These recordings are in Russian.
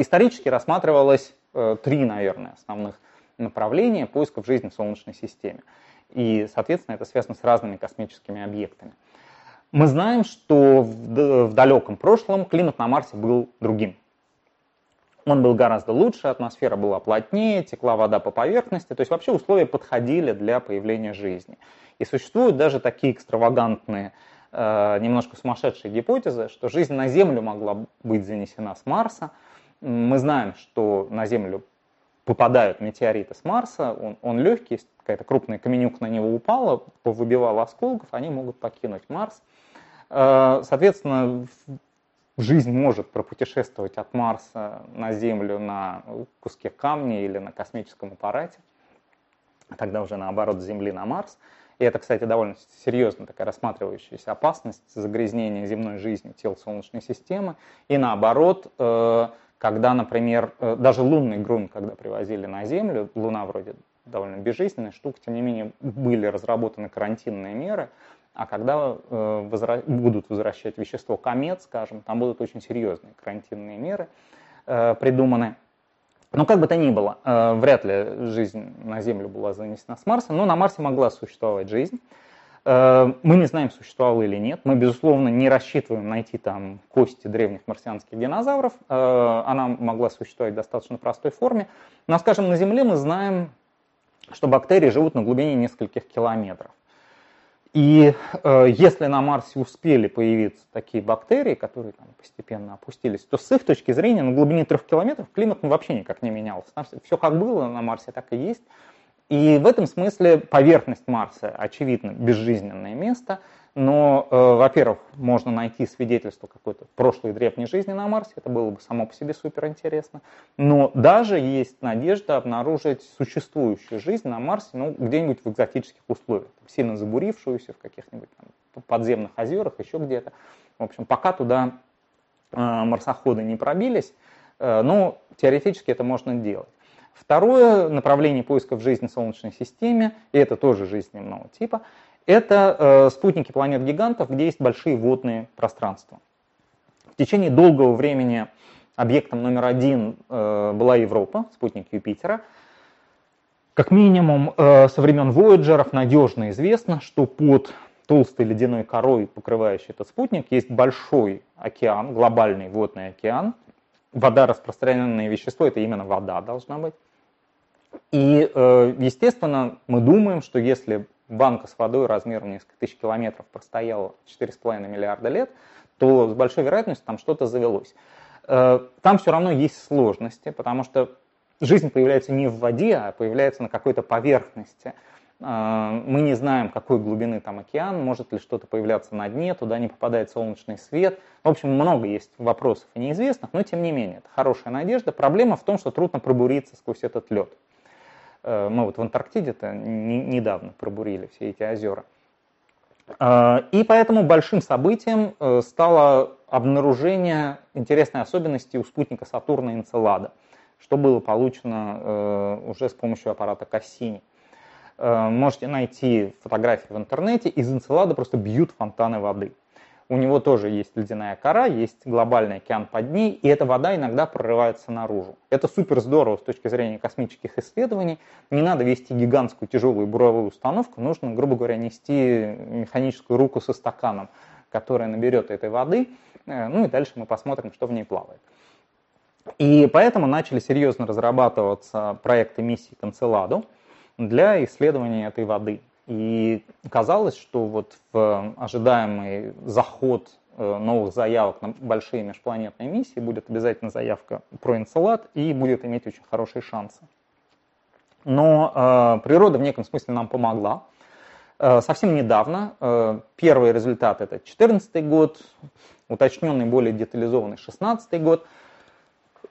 исторически рассматривалось три, наверное, основных направления поисков жизни в Солнечной системе. И, соответственно, это связано с разными космическими объектами. Мы знаем, что в далеком прошлом климат на Марсе был другим. Он был гораздо лучше, атмосфера была плотнее, текла вода по поверхности, то есть вообще условия подходили для появления жизни. И существуют даже такие экстравагантные, э, немножко сумасшедшие гипотезы, что жизнь на Землю могла быть занесена с Марса. Мы знаем, что на Землю попадают метеориты с Марса, он, он легкий, какая-то крупная каменюка на него упала, выбивала осколков, они могут покинуть Марс. Э, соответственно, жизнь может пропутешествовать от Марса на Землю на куске камня или на космическом аппарате, тогда уже наоборот с Земли на Марс. И это, кстати, довольно серьезная такая рассматривающаяся опасность загрязнения земной жизни тел Солнечной системы. И наоборот, э, когда, например, э, даже лунный грунт, когда привозили на Землю, Луна вроде довольно безжизненная штука, тем не менее были разработаны карантинные меры, а когда э, возра... будут возвращать вещество комет, скажем, там будут очень серьезные карантинные меры э, придуманы. Но как бы то ни было, вряд ли жизнь на Землю была занесена с Марса, но на Марсе могла существовать жизнь. Э, мы не знаем, существовала или нет. Мы, безусловно, не рассчитываем найти там кости древних марсианских динозавров. Э, она могла существовать в достаточно простой форме. Но, скажем, на Земле мы знаем, что бактерии живут на глубине нескольких километров. И э, если на Марсе успели появиться такие бактерии, которые там постепенно опустились, то с их точки зрения на глубине трех километров климат ну, вообще никак не менялся. Все как было на Марсе, так и есть. И в этом смысле поверхность Марса, очевидно, безжизненное место – но, э, во-первых, можно найти свидетельство какой-то прошлой древней жизни на Марсе, это было бы само по себе супер интересно. Но даже есть надежда обнаружить существующую жизнь на Марсе, ну, где-нибудь в экзотических условиях, сильно забурившуюся в каких-нибудь там, подземных озерах, еще где-то. В общем, пока туда э, марсоходы не пробились, э, но теоретически это можно делать. Второе направление поисков жизни в Солнечной системе, и это тоже жизнь земного типа – это э, спутники планет-гигантов, где есть большие водные пространства. В течение долгого времени объектом номер один э, была Европа, спутник Юпитера. Как минимум э, со времен Вояджеров надежно известно, что под толстой ледяной корой, покрывающей этот спутник, есть большой океан, глобальный водный океан. Вода распространенное вещество, это именно вода должна быть. И, э, естественно, мы думаем, что если банка с водой размером несколько тысяч километров простояла 4,5 миллиарда лет, то с большой вероятностью там что-то завелось. Э, там все равно есть сложности, потому что жизнь появляется не в воде, а появляется на какой-то поверхности. Э, мы не знаем, какой глубины там океан, может ли что-то появляться на дне, туда не попадает солнечный свет. В общем, много есть вопросов и неизвестных, но тем не менее, это хорошая надежда. Проблема в том, что трудно пробуриться сквозь этот лед. Э, мы вот в Антарктиде-то недавно пробурили все эти озера. Э, и поэтому большим событием э, стало обнаружение интересной особенности у спутника Сатурна Энцелада, что было получено уже с помощью аппарата Кассини. Можете найти фотографии в интернете, из Энцелада просто бьют фонтаны воды. У него тоже есть ледяная кора, есть глобальный океан под ней, и эта вода иногда прорывается наружу. Это супер здорово с точки зрения космических исследований. Не надо вести гигантскую тяжелую буровую установку, нужно, грубо говоря, нести механическую руку со стаканом, которая наберет этой воды, э, ну и дальше мы посмотрим, что в ней плавает. И поэтому начали серьезно разрабатываться проекты миссии к Энцеладу для исследования этой воды. И казалось, что вот в ожидаемый заход э, новых заявок на большие межпланетные миссии будет обязательно заявка про Энцелад и будет иметь очень хорошие шансы. Но э, природа в неком смысле нам помогла. Э, совсем недавно, э, первый результат это 2014 год, уточненный, более детализованный 2016 год,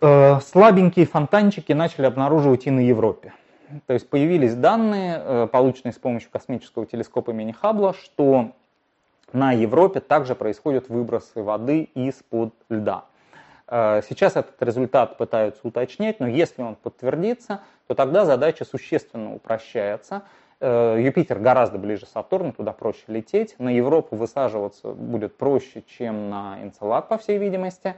э, слабенькие фонтанчики начали обнаруживать и на Европе. То есть появились данные, э, полученные с помощью космического телескопа имени Хаббла, что на Европе также происходят выбросы воды из-под льда. Э, сейчас этот результат пытаются уточнять, но если он подтвердится, то тогда задача существенно упрощается. Э, Юпитер гораздо ближе Сатурна, туда проще лететь. На Европу высаживаться будет проще, чем на Энцелад, по всей видимости.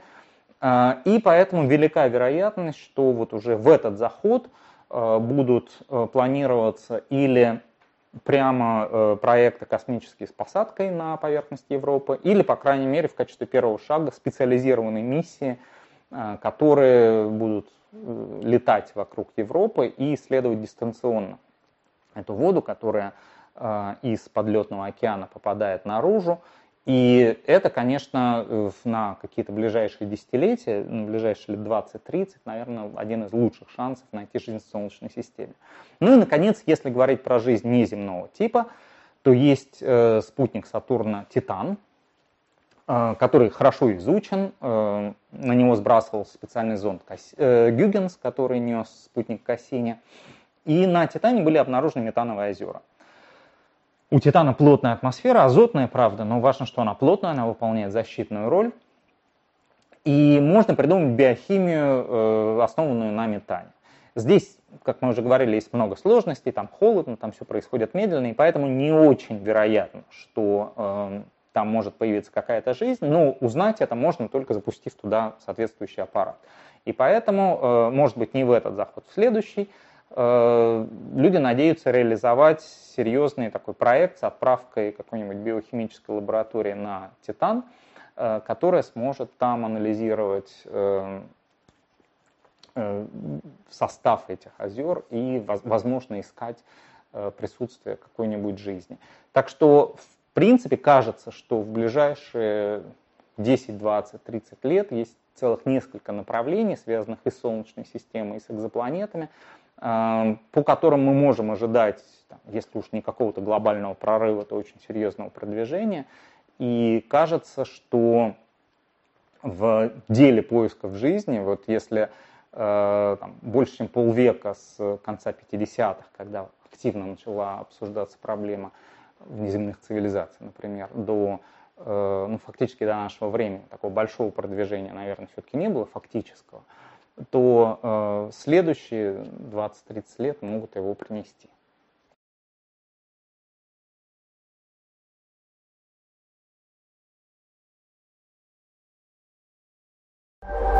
И поэтому велика вероятность, что вот уже в этот заход будут планироваться или прямо проекты космические с посадкой на поверхность Европы, или, по крайней мере, в качестве первого шага специализированные миссии, которые будут летать вокруг Европы и исследовать дистанционно эту воду, которая э, из подлетного океана попадает наружу. И это, конечно, на какие-то ближайшие десятилетия, на ближайшие лет 20-30, наверное, один из лучших шансов найти жизнь в Солнечной системе. Ну и, наконец, если говорить про жизнь неземного типа, то есть э, спутник Сатурна Титан, э, который хорошо изучен. Э, на него сбрасывался специальный зонд Касс... э, Гюгенс, который нес спутник Кассини. И на Титане были обнаружены метановые озера. У Титана плотная атмосфера, азотная, правда, но важно, что она плотная, она выполняет защитную роль. И можно придумать биохимию, э, основанную на метане. Здесь, как мы уже говорили, есть много сложностей, там холодно, там все происходит медленно, и поэтому не очень вероятно, что э, там может появиться какая-то жизнь, но узнать это можно только запустив туда соответствующий аппарат. И поэтому, э, может быть, не в этот заход, в следующий, люди надеются реализовать серьезный такой проект с отправкой какой-нибудь биохимической лаборатории на Титан, э, которая сможет там анализировать э, состав этих озер и, возможно, искать присутствие какой-нибудь жизни. Так что, в принципе, кажется, что в ближайшие 10, 20, 30 лет есть целых несколько направлений, связанных и с Солнечной системой, и с экзопланетами, по которым мы можем ожидать, если уж не какого-то глобального прорыва, то очень серьезного продвижения. И кажется, что в деле поисков жизни, вот если э, там, больше чем полвека с конца 50-х, когда активно начала обсуждаться проблема внеземных цивилизаций, например, до э, ну, фактически до нашего времени такого большого продвижения, наверное, все-таки не было фактического то э, следующие 20-30 лет могут его принести. you